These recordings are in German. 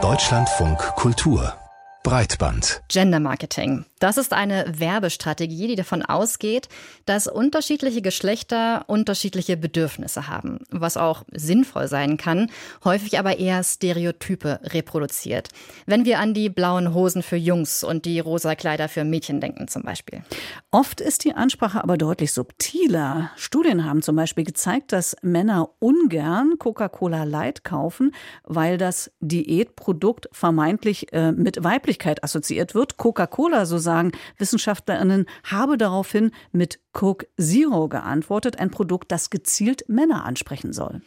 Deutschlandfunk Kultur Breitband. Gender Marketing. Das ist eine Werbestrategie, die davon ausgeht, dass unterschiedliche Geschlechter unterschiedliche Bedürfnisse haben, was auch sinnvoll sein kann, häufig aber eher Stereotype reproduziert. Wenn wir an die blauen Hosen für Jungs und die rosa Kleider für Mädchen denken zum Beispiel. Oft ist die Ansprache aber deutlich subtiler. Studien haben zum Beispiel gezeigt, dass Männer ungern Coca-Cola Light kaufen, weil das Diätprodukt vermeintlich äh, mit Weiblichkeit assoziiert wird. Coca-Cola, so sagen Wissenschaftlerinnen, habe daraufhin mit Coke Zero geantwortet, ein Produkt, das gezielt Männer ansprechen soll.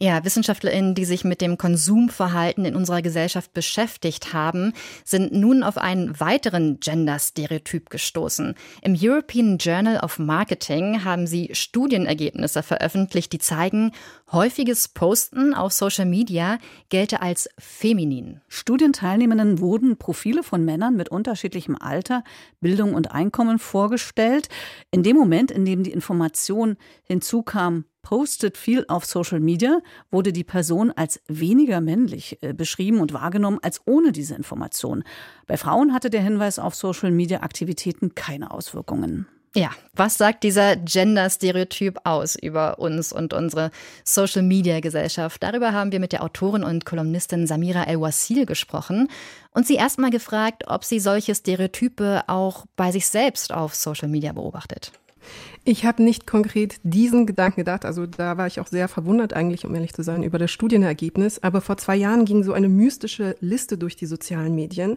Ja, WissenschaftlerInnen, die sich mit dem Konsumverhalten in unserer Gesellschaft beschäftigt haben, sind nun auf einen weiteren Gender-Stereotyp gestoßen. Im European Journal of Marketing haben sie Studienergebnisse veröffentlicht, die zeigen, häufiges Posten auf Social Media gelte als feminin. Studienteilnehmenden wurden Profile von Männern mit unterschiedlichem Alter, Bildung und Einkommen vorgestellt. In dem Moment Moment, in dem die Information hinzukam, postet viel auf Social Media, wurde die Person als weniger männlich äh, beschrieben und wahrgenommen als ohne diese Information. Bei Frauen hatte der Hinweis auf Social Media Aktivitäten keine Auswirkungen. Ja, was sagt dieser Gender-Stereotyp aus über uns und unsere Social-Media-Gesellschaft? Darüber haben wir mit der Autorin und Kolumnistin Samira El-Wasil gesprochen und sie erstmal gefragt, ob sie solche Stereotype auch bei sich selbst auf Social Media beobachtet. Ich habe nicht konkret diesen Gedanken gedacht. Also da war ich auch sehr verwundert eigentlich, um ehrlich zu sein, über das Studienergebnis. Aber vor zwei Jahren ging so eine mystische Liste durch die sozialen Medien.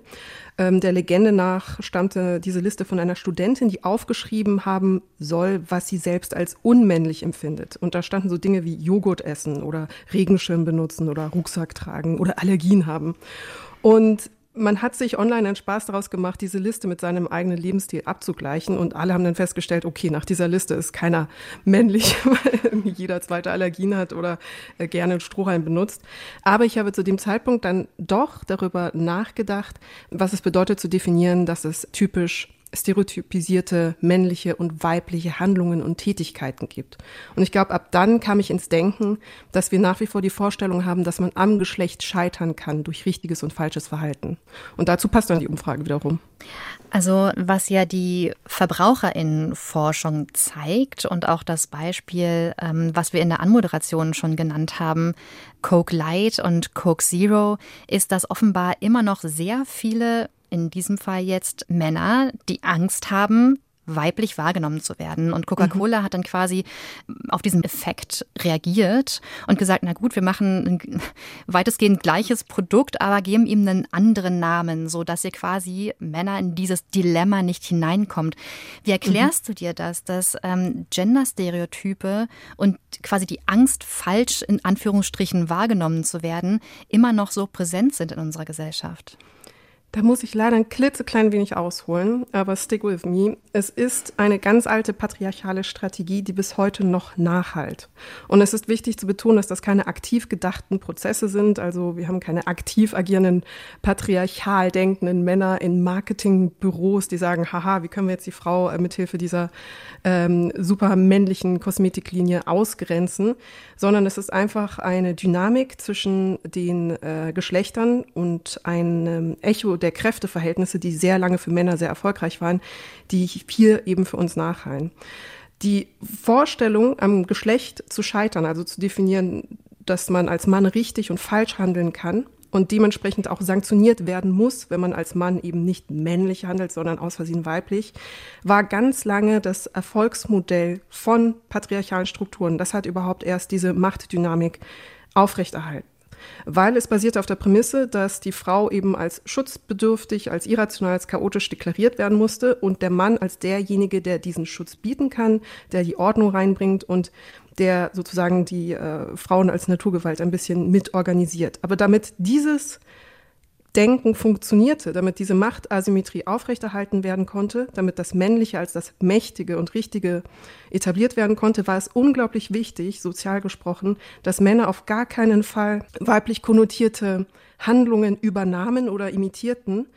Ähm, der Legende nach stammte diese Liste von einer Studentin, die aufgeschrieben haben soll, was sie selbst als unmännlich empfindet. Und da standen so Dinge wie Joghurt essen oder Regenschirm benutzen oder Rucksack tragen oder Allergien haben. Und man hat sich online einen Spaß daraus gemacht, diese Liste mit seinem eigenen Lebensstil abzugleichen. Und alle haben dann festgestellt, okay, nach dieser Liste ist keiner männlich, weil jeder zweite Allergien hat oder äh, gerne einen Strohhalm benutzt. Aber ich habe zu dem Zeitpunkt dann doch darüber nachgedacht, was es bedeutet zu definieren, dass es typisch stereotypisierte männliche und weibliche Handlungen und Tätigkeiten gibt. Und ich glaube, ab dann kam ich ins Denken, dass wir nach wie vor die Vorstellung haben, dass man am Geschlecht scheitern kann durch richtiges und falsches Verhalten. Und dazu passt dann die Umfrage wiederum. Also was ja die Verbraucherinnenforschung zeigt und auch das Beispiel, ähm, was wir in der Anmoderation schon genannt haben, Coke Light und Coke Zero, ist, dass offenbar immer noch sehr viele in diesem Fall jetzt Männer, die Angst haben, weiblich wahrgenommen zu werden. Und Coca-Cola mhm. hat dann quasi auf diesen Effekt reagiert und gesagt, na gut, wir machen ein weitestgehend gleiches Produkt, aber geben ihm einen anderen Namen, so dass ihr quasi Männer in dieses Dilemma nicht hineinkommt. Wie erklärst mhm. du dir das, dass ähm, Gender-Stereotype und quasi die Angst, falsch in Anführungsstrichen wahrgenommen zu werden, immer noch so präsent sind in unserer Gesellschaft? Da muss ich leider ein klitzeklein wenig ausholen, aber stick with me. Es ist eine ganz alte patriarchale Strategie, die bis heute noch nachhalt. Und es ist wichtig zu betonen, dass das keine aktiv gedachten Prozesse sind. Also wir haben keine aktiv agierenden, patriarchal denkenden Männer in Marketingbüros, die sagen, haha, wie können wir jetzt die Frau äh, mithilfe dieser ähm, super männlichen Kosmetiklinie ausgrenzen, sondern es ist einfach eine Dynamik zwischen den äh, Geschlechtern und ein ähm, Echo der Kräfteverhältnisse, die sehr lange für Männer sehr erfolgreich waren, die hier eben für uns nachhallen. Die Vorstellung, am Geschlecht zu scheitern, also zu definieren, dass man als Mann richtig und falsch handeln kann und dementsprechend auch sanktioniert werden muss, wenn man als Mann eben nicht männlich handelt, sondern aus Versehen weiblich, war ganz lange das Erfolgsmodell von patriarchalen Strukturen. Das hat überhaupt erst diese Machtdynamik aufrechterhalten weil es basierte auf der Prämisse, dass die Frau eben als schutzbedürftig, als irrational, als chaotisch deklariert werden musste und der Mann als derjenige, der diesen Schutz bieten kann, der die Ordnung reinbringt und der sozusagen die äh, Frauen als Naturgewalt ein bisschen mitorganisiert. Aber damit dieses Denken funktionierte, damit diese Machtasymmetrie aufrechterhalten werden konnte, damit das Männliche als das Mächtige und Richtige etabliert werden konnte, war es unglaublich wichtig, sozial gesprochen, dass Männer auf gar keinen Fall weiblich konnotierte Handlungen übernahmen oder imitierten,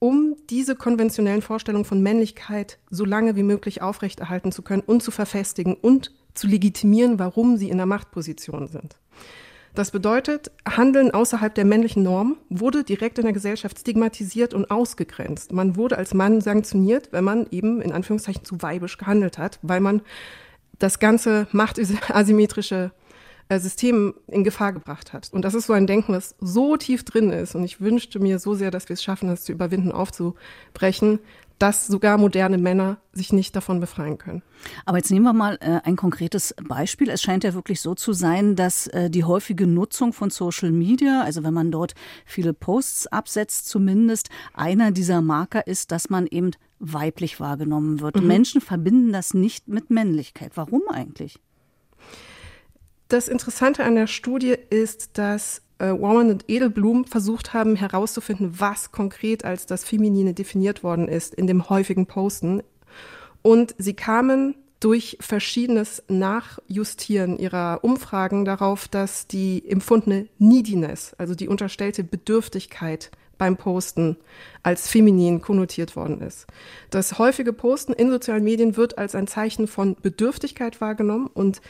um diese konventionellen Vorstellungen von Männlichkeit so lange wie möglich aufrechterhalten zu können und zu verfestigen und zu legitimieren, warum sie in der Machtposition sind. Das bedeutet, Handeln außerhalb der männlichen Norm wurde direkt in der Gesellschaft stigmatisiert und ausgegrenzt. Man wurde als Mann sanktioniert, wenn man eben in Anführungszeichen zu weibisch gehandelt hat, weil man das ganze machtasymmetrische äh, System in Gefahr gebracht hat. Und das ist so ein Denken, was so tief drin ist. Und ich wünschte mir so sehr, dass wir es schaffen, das zu überwinden, aufzubrechen, dass sogar moderne Männer sich nicht davon befreien können. Aber jetzt nehmen wir mal äh, ein konkretes Beispiel. Es scheint ja wirklich so zu sein, dass äh, die häufige Nutzung von Social Media, also wenn man dort viele Posts absetzt zumindest, einer dieser Marker ist, dass man eben weiblich wahrgenommen wird. Mhm. Menschen verbinden das nicht mit Männlichkeit. Warum eigentlich? Das Interessante an der Studie ist, dass äh, Warman und Edelblum versucht haben herauszufinden, was konkret als das Feminine definiert worden ist in dem häufigen Posten. Und sie kamen durch verschiedenes Nachjustieren ihrer Umfragen darauf, dass die empfundene Neediness, also die unterstellte Bedürftigkeit beim Posten als feminin konnotiert worden ist. Das häufige Posten in sozialen Medien wird als ein Zeichen von Bedürftigkeit wahrgenommen und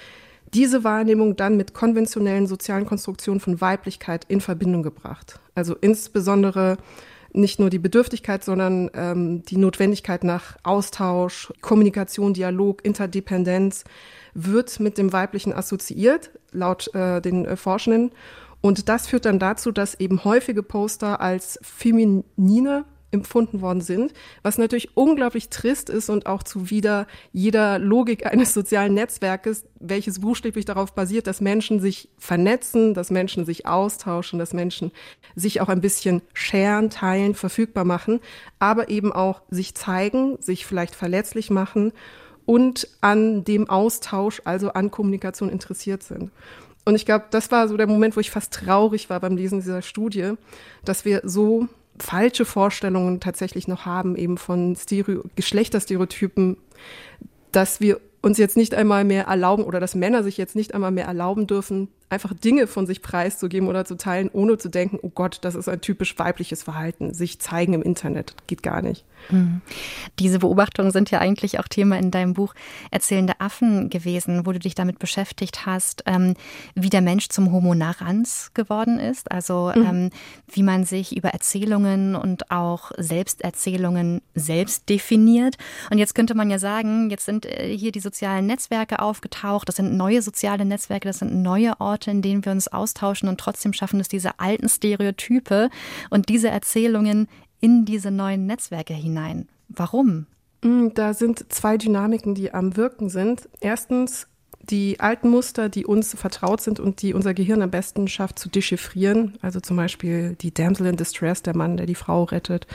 diese Wahrnehmung dann mit konventionellen sozialen Konstruktionen von Weiblichkeit in Verbindung gebracht. Also insbesondere nicht nur die Bedürftigkeit, sondern ähm, die Notwendigkeit nach Austausch, Kommunikation, Dialog, Interdependenz wird mit dem Weiblichen assoziiert, laut äh, den äh, Forschenden. Und das führt dann dazu, dass eben häufige Poster als feminine empfunden worden sind, was natürlich unglaublich trist ist und auch zuwider jeder Logik eines sozialen Netzwerkes, welches buchstäblich darauf basiert, dass Menschen sich vernetzen, dass Menschen sich austauschen, dass Menschen sich auch ein bisschen scheren, teilen, verfügbar machen, aber eben auch sich zeigen, sich vielleicht verletzlich machen und an dem Austausch, also an Kommunikation interessiert sind. Und ich glaube, das war so der Moment, wo ich fast traurig war beim Lesen dieser Studie, dass wir so falsche Vorstellungen tatsächlich noch haben, eben von Stereo Geschlechterstereotypen, dass wir uns jetzt nicht einmal mehr erlauben oder dass Männer sich jetzt nicht einmal mehr erlauben dürfen, einfach Dinge von sich preiszugeben oder zu teilen, ohne zu denken, oh Gott, das ist ein typisch weibliches Verhalten. Sich zeigen im Internet geht gar nicht. Mhm. Diese Beobachtungen sind ja eigentlich auch Thema in deinem Buch Erzählende Affen gewesen, wo du dich damit beschäftigt hast, ähm, wie der Mensch zum Homo narrans geworden ist. Also mhm. ähm, wie man sich über Erzählungen und auch Selbsterzählungen selbst definiert. Und jetzt könnte man ja sagen, jetzt sind äh, hier die sozialen Netzwerke aufgetaucht, das sind neue soziale Netzwerke, das sind neue Orte Orte, in denen wir uns austauschen und trotzdem schaffen es, diese alten Stereotype und diese Erzählungen in diese neuen Netzwerke hinein. Warum? Mm, da sind zwei Dynamiken, die am Wirken sind. Erstens die alten Muster, die uns vertraut sind und die unser Gehirn am besten schafft zu dechiffrieren, also zum Beispiel die Damsel in Distress, der Mann, der die Frau rettet,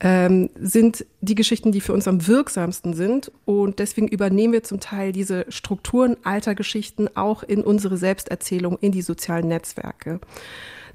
ähm, sind die Geschichten, die für uns am wirksamsten sind. Und deswegen übernehmen wir zum Teil diese Strukturen alter Geschichten auch in unsere Selbsterzählung, in die sozialen Netzwerke.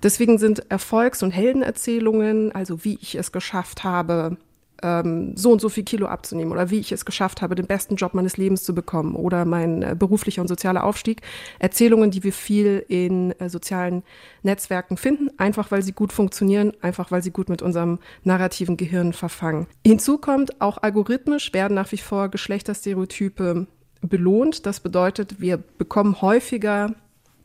Deswegen sind Erfolgs- und Heldenerzählungen, also wie ich es geschafft habe, ähm, so und so viel Kilo abzunehmen oder wie ich es geschafft habe, den besten Job meines Lebens zu bekommen oder mein äh, beruflicher und sozialer Aufstieg. Erzählungen, die wir viel in äh, sozialen Netzwerken finden, einfach weil sie gut funktionieren, einfach weil sie gut mit unserem narrativen Gehirn verfangen. Hinzu kommt, auch algorithmisch werden nach wie vor Geschlechterstereotype belohnt. Das bedeutet, wir bekommen häufiger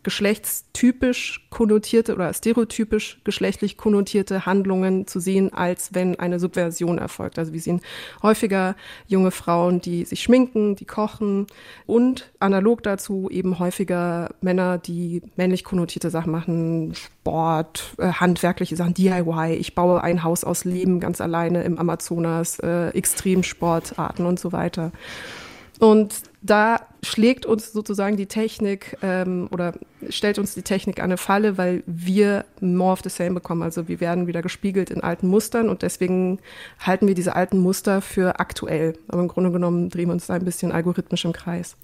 geschlechtstypisch konnotierte oder stereotypisch geschlechtlich konnotierte Handlungen zu sehen, als wenn eine Subversion erfolgt. Also wir sehen häufiger junge Frauen, die sich schminken, die kochen und analog dazu eben häufiger Männer, die männlich konnotierte Sachen machen, Sport, äh, handwerkliche Sachen, DIY. Ich baue ein Haus aus Leben ganz alleine im Amazonas, äh, Extremsportarten und so weiter. Und da schlägt uns sozusagen die Technik ähm, oder stellt uns die Technik eine Falle, weil wir more of the same bekommen. Also wir werden wieder gespiegelt in alten Mustern und deswegen halten wir diese alten Muster für aktuell. Aber im Grunde genommen drehen wir uns da ein bisschen algorithmisch im Kreis.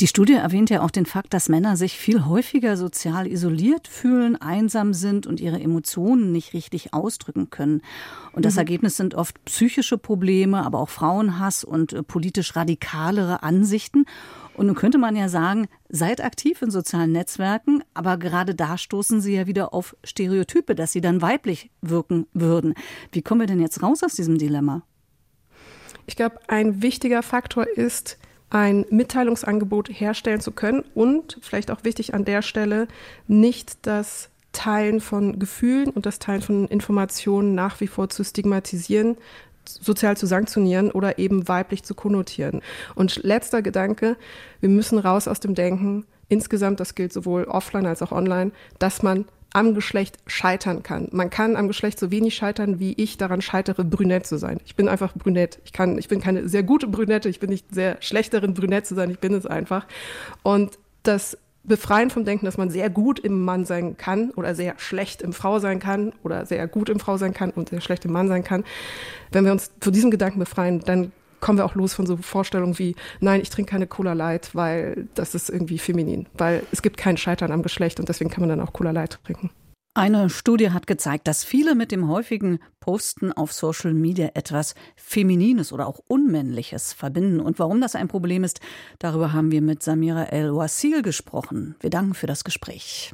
Die Studie erwähnt ja auch den Fakt, dass Männer sich viel häufiger sozial isoliert fühlen, einsam sind und ihre Emotionen nicht richtig ausdrücken können. Und das mhm. Ergebnis sind oft psychische Probleme, aber auch Frauenhass und äh, politisch radikalere Ansichten. Und nun könnte man ja sagen, seid aktiv in sozialen Netzwerken, aber gerade da stoßen sie ja wieder auf Stereotype, dass sie dann weiblich wirken würden. Wie kommen wir denn jetzt raus aus diesem Dilemma? Ich glaube, ein wichtiger Faktor ist, ein Mitteilungsangebot herstellen zu können und vielleicht auch wichtig an der Stelle nicht das Teilen von Gefühlen und das Teilen von Informationen nach wie vor zu stigmatisieren, sozial zu sanktionieren oder eben weiblich zu konnotieren. Und letzter Gedanke, wir müssen raus aus dem Denken, insgesamt, das gilt sowohl offline als auch online, dass man am Geschlecht scheitern kann. Man kann am Geschlecht so wenig scheitern, wie ich daran scheitere, brünett zu sein. Ich bin einfach brünett. Ich kann, ich bin keine sehr gute Brünette. Ich bin nicht sehr schlechterin, brünett zu sein. Ich bin es einfach. Und das Befreien vom Denken, dass man sehr gut im Mann sein kann oder sehr schlecht im Frau sein kann oder sehr gut im Frau sein kann und sehr schlecht im Mann sein kann. Wenn wir uns von diesem Gedanken befreien, dann kommen wir auch los von so Vorstellungen wie, nein, ich trinke keine Cola Light, weil das ist irgendwie feminin, weil es gibt kein Scheitern am Geschlecht und deswegen kann man dann auch Cola Light trinken. Eine Studie hat gezeigt, dass viele mit dem häufigen Posten auf Social Media etwas Feminines oder auch Unmännliches verbinden. Und warum das ein Problem ist, darüber haben wir mit Samira El-Wasil gesprochen. Wir danken für das Gespräch.